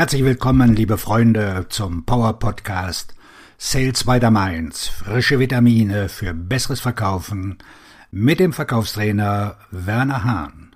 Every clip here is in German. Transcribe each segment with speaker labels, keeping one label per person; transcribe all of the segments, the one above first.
Speaker 1: Herzlich willkommen, liebe Freunde, zum Power Podcast Sales by the Mainz. Frische Vitamine für besseres Verkaufen mit dem Verkaufstrainer Werner Hahn.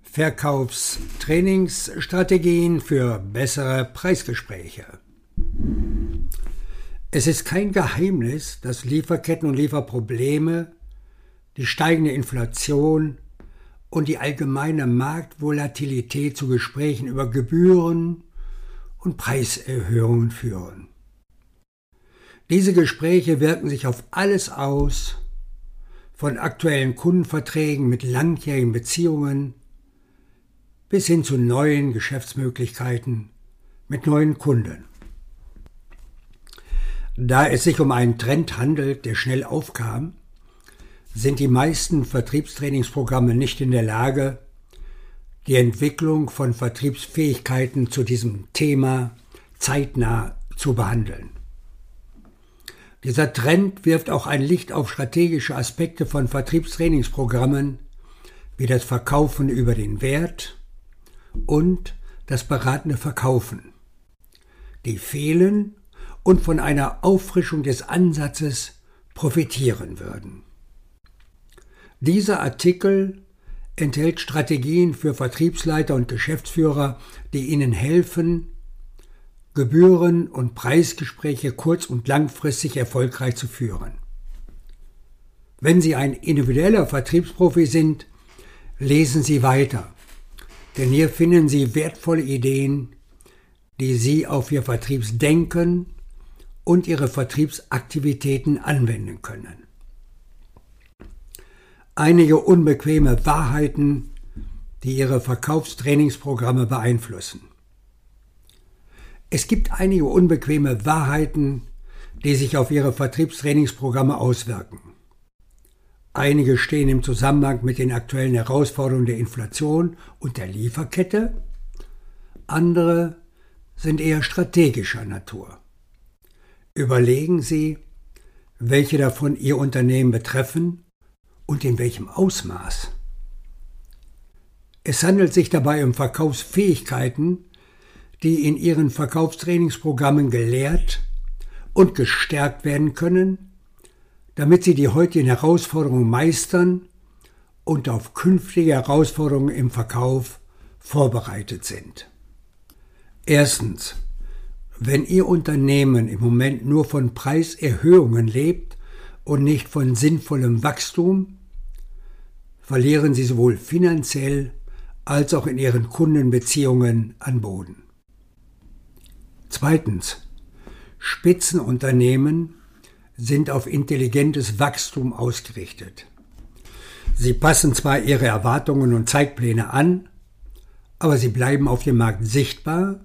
Speaker 2: Verkaufstrainingsstrategien für bessere Preisgespräche. Es ist kein Geheimnis, dass Lieferketten und Lieferprobleme die steigende Inflation und die allgemeine Marktvolatilität zu Gesprächen über Gebühren und Preiserhöhungen führen. Diese Gespräche wirken sich auf alles aus, von aktuellen Kundenverträgen mit langjährigen Beziehungen bis hin zu neuen Geschäftsmöglichkeiten mit neuen Kunden. Da es sich um einen Trend handelt, der schnell aufkam, sind die meisten Vertriebstrainingsprogramme nicht in der Lage, die Entwicklung von Vertriebsfähigkeiten zu diesem Thema zeitnah zu behandeln. Dieser Trend wirft auch ein Licht auf strategische Aspekte von Vertriebstrainingsprogrammen wie das Verkaufen über den Wert und das beratende Verkaufen, die fehlen und von einer Auffrischung des Ansatzes profitieren würden. Dieser Artikel enthält Strategien für Vertriebsleiter und Geschäftsführer, die ihnen helfen, Gebühren- und Preisgespräche kurz- und langfristig erfolgreich zu führen. Wenn Sie ein individueller Vertriebsprofi sind, lesen Sie weiter, denn hier finden Sie wertvolle Ideen, die Sie auf Ihr Vertriebsdenken und Ihre Vertriebsaktivitäten anwenden können einige unbequeme Wahrheiten, die Ihre Verkaufstrainingsprogramme beeinflussen. Es gibt einige unbequeme Wahrheiten, die sich auf Ihre Vertriebstrainingsprogramme auswirken. Einige stehen im Zusammenhang mit den aktuellen Herausforderungen der Inflation und der Lieferkette, andere sind eher strategischer Natur. Überlegen Sie, welche davon Ihr Unternehmen betreffen und in welchem Ausmaß. Es handelt sich dabei um Verkaufsfähigkeiten, die in ihren Verkaufstrainingsprogrammen gelehrt und gestärkt werden können, damit sie die heutigen Herausforderungen meistern und auf künftige Herausforderungen im Verkauf vorbereitet sind. Erstens. Wenn Ihr Unternehmen im Moment nur von Preiserhöhungen lebt und nicht von sinnvollem Wachstum, verlieren sie sowohl finanziell als auch in ihren Kundenbeziehungen an Boden. Zweitens. Spitzenunternehmen sind auf intelligentes Wachstum ausgerichtet. Sie passen zwar ihre Erwartungen und Zeitpläne an, aber sie bleiben auf dem Markt sichtbar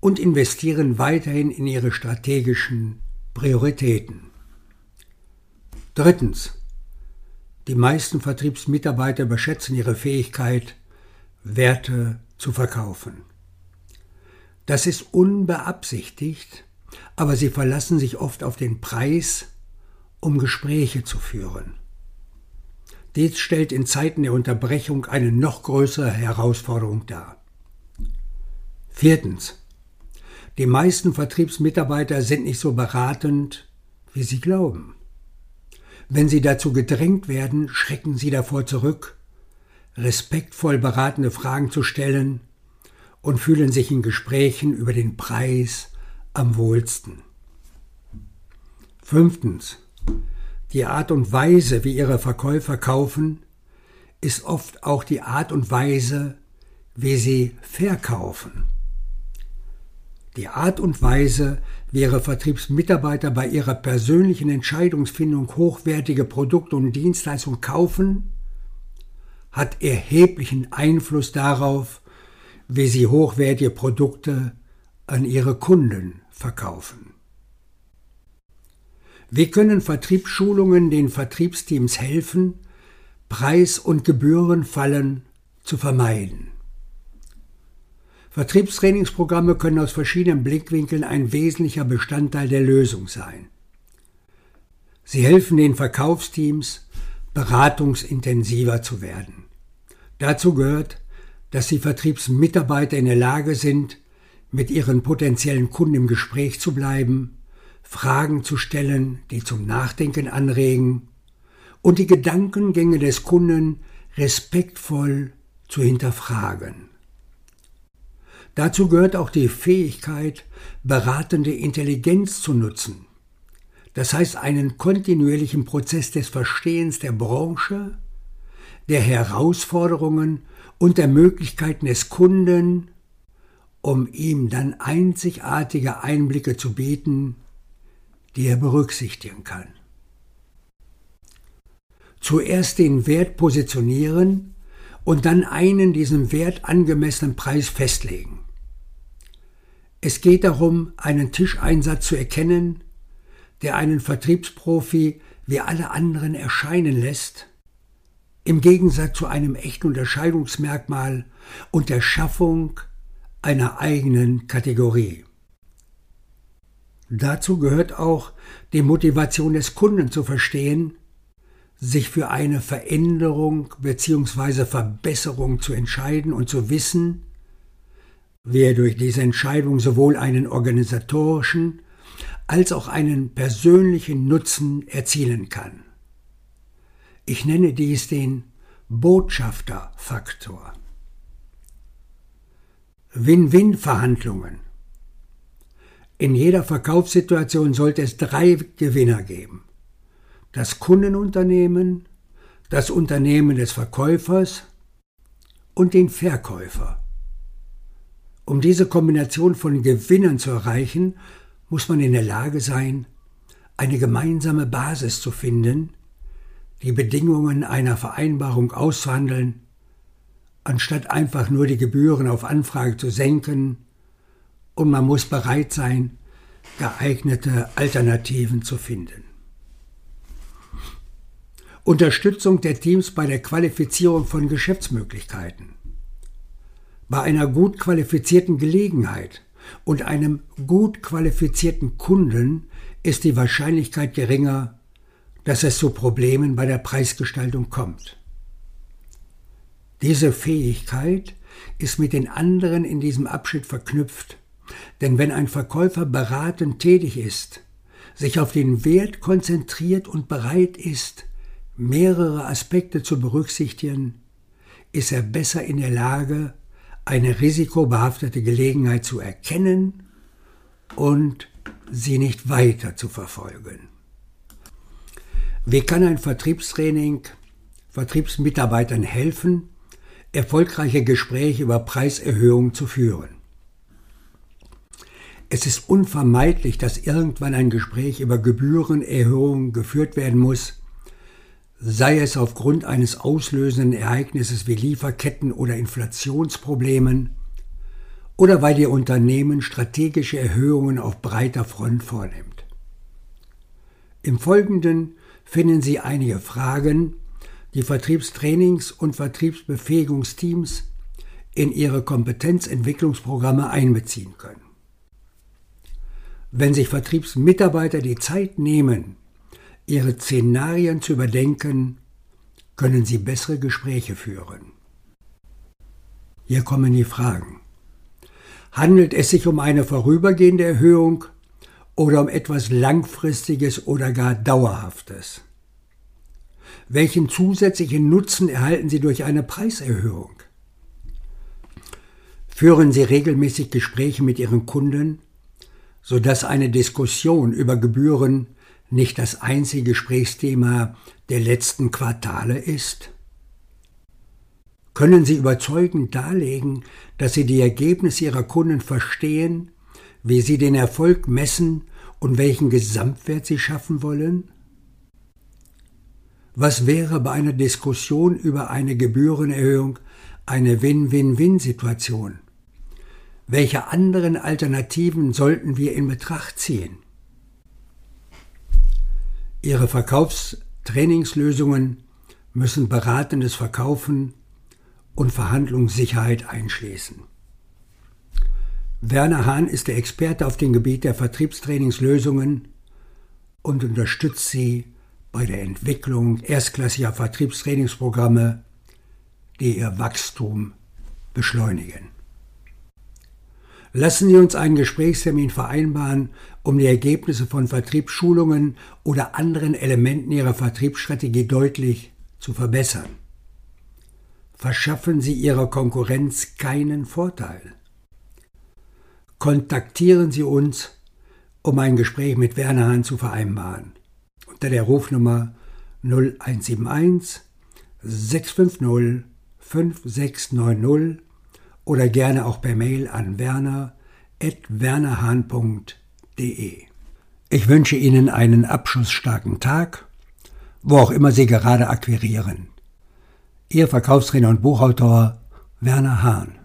Speaker 2: und investieren weiterhin in ihre strategischen Prioritäten. Drittens. Die meisten Vertriebsmitarbeiter überschätzen ihre Fähigkeit, Werte zu verkaufen. Das ist unbeabsichtigt, aber sie verlassen sich oft auf den Preis, um Gespräche zu führen. Dies stellt in Zeiten der Unterbrechung eine noch größere Herausforderung dar. Viertens. Die meisten Vertriebsmitarbeiter sind nicht so beratend, wie sie glauben. Wenn sie dazu gedrängt werden, schrecken sie davor zurück, respektvoll beratende Fragen zu stellen und fühlen sich in Gesprächen über den Preis am wohlsten. Fünftens. Die Art und Weise, wie ihre Verkäufer kaufen, ist oft auch die Art und Weise, wie sie verkaufen. Die Art und Weise, wie Ihre Vertriebsmitarbeiter bei ihrer persönlichen Entscheidungsfindung hochwertige Produkte und Dienstleistungen kaufen, hat erheblichen Einfluss darauf, wie sie hochwertige Produkte an ihre Kunden verkaufen. Wie können Vertriebsschulungen den Vertriebsteams helfen, Preis- und Gebührenfallen zu vermeiden? Vertriebstrainingsprogramme können aus verschiedenen Blickwinkeln ein wesentlicher Bestandteil der Lösung sein. Sie helfen den Verkaufsteams, beratungsintensiver zu werden. Dazu gehört, dass die Vertriebsmitarbeiter in der Lage sind, mit ihren potenziellen Kunden im Gespräch zu bleiben, Fragen zu stellen, die zum Nachdenken anregen und die Gedankengänge des Kunden respektvoll zu hinterfragen. Dazu gehört auch die Fähigkeit, beratende Intelligenz zu nutzen. Das heißt einen kontinuierlichen Prozess des Verstehens der Branche, der Herausforderungen und der Möglichkeiten des Kunden, um ihm dann einzigartige Einblicke zu bieten, die er berücksichtigen kann. Zuerst den Wert positionieren und dann einen diesem Wert angemessenen Preis festlegen. Es geht darum, einen Tischeinsatz zu erkennen, der einen Vertriebsprofi wie alle anderen erscheinen lässt, im Gegensatz zu einem echten Unterscheidungsmerkmal und der Schaffung einer eigenen Kategorie. Dazu gehört auch, die Motivation des Kunden zu verstehen, sich für eine Veränderung bzw. Verbesserung zu entscheiden und zu wissen, wie er durch diese Entscheidung sowohl einen organisatorischen als auch einen persönlichen Nutzen erzielen kann. Ich nenne dies den Botschafterfaktor. Win-Win-Verhandlungen. In jeder Verkaufssituation sollte es drei Gewinner geben. Das Kundenunternehmen, das Unternehmen des Verkäufers und den Verkäufer. Um diese Kombination von Gewinnern zu erreichen, muss man in der Lage sein, eine gemeinsame Basis zu finden, die Bedingungen einer Vereinbarung auszuhandeln, anstatt einfach nur die Gebühren auf Anfrage zu senken, und man muss bereit sein, geeignete Alternativen zu finden. Unterstützung der Teams bei der Qualifizierung von Geschäftsmöglichkeiten. Bei einer gut qualifizierten Gelegenheit und einem gut qualifizierten Kunden ist die Wahrscheinlichkeit geringer, dass es zu Problemen bei der Preisgestaltung kommt. Diese Fähigkeit ist mit den anderen in diesem Abschnitt verknüpft, denn wenn ein Verkäufer beratend tätig ist, sich auf den Wert konzentriert und bereit ist, mehrere Aspekte zu berücksichtigen, ist er besser in der Lage, eine risikobehaftete Gelegenheit zu erkennen und sie nicht weiter zu verfolgen. Wie kann ein Vertriebstraining Vertriebsmitarbeitern helfen, erfolgreiche Gespräche über Preiserhöhungen zu führen? Es ist unvermeidlich, dass irgendwann ein Gespräch über Gebührenerhöhungen geführt werden muss, sei es aufgrund eines auslösenden Ereignisses wie Lieferketten oder Inflationsproblemen oder weil Ihr Unternehmen strategische Erhöhungen auf breiter Front vornimmt. Im Folgenden finden Sie einige Fragen, die Vertriebstrainings- und Vertriebsbefähigungsteams in ihre Kompetenzentwicklungsprogramme einbeziehen können. Wenn sich Vertriebsmitarbeiter die Zeit nehmen, ihre Szenarien zu überdenken, können sie bessere Gespräche führen. Hier kommen die Fragen. Handelt es sich um eine vorübergehende Erhöhung oder um etwas Langfristiges oder gar Dauerhaftes? Welchen zusätzlichen Nutzen erhalten Sie durch eine Preiserhöhung? Führen Sie regelmäßig Gespräche mit Ihren Kunden, sodass eine Diskussion über Gebühren nicht das einzige Gesprächsthema der letzten Quartale ist? Können Sie überzeugend darlegen, dass Sie die Ergebnisse Ihrer Kunden verstehen, wie Sie den Erfolg messen und welchen Gesamtwert Sie schaffen wollen? Was wäre bei einer Diskussion über eine Gebührenerhöhung eine Win-Win-Win-Situation? Welche anderen Alternativen sollten wir in Betracht ziehen? Ihre Verkaufstrainingslösungen müssen beratendes Verkaufen und Verhandlungssicherheit einschließen. Werner Hahn ist der Experte auf dem Gebiet der Vertriebstrainingslösungen und unterstützt sie bei der Entwicklung erstklassiger Vertriebstrainingsprogramme, die ihr Wachstum beschleunigen. Lassen Sie uns einen Gesprächstermin vereinbaren, um die Ergebnisse von Vertriebsschulungen oder anderen Elementen Ihrer Vertriebsstrategie deutlich zu verbessern. Verschaffen Sie Ihrer Konkurrenz keinen Vorteil. Kontaktieren Sie uns, um ein Gespräch mit Werner Hahn zu vereinbaren. Unter der Rufnummer 0171 650 5690 oder gerne auch per Mail an werner.wernerhahn.de. Ich wünsche Ihnen einen abschlussstarken Tag, wo auch immer Sie gerade akquirieren. Ihr Verkaufstrainer und Buchautor Werner Hahn.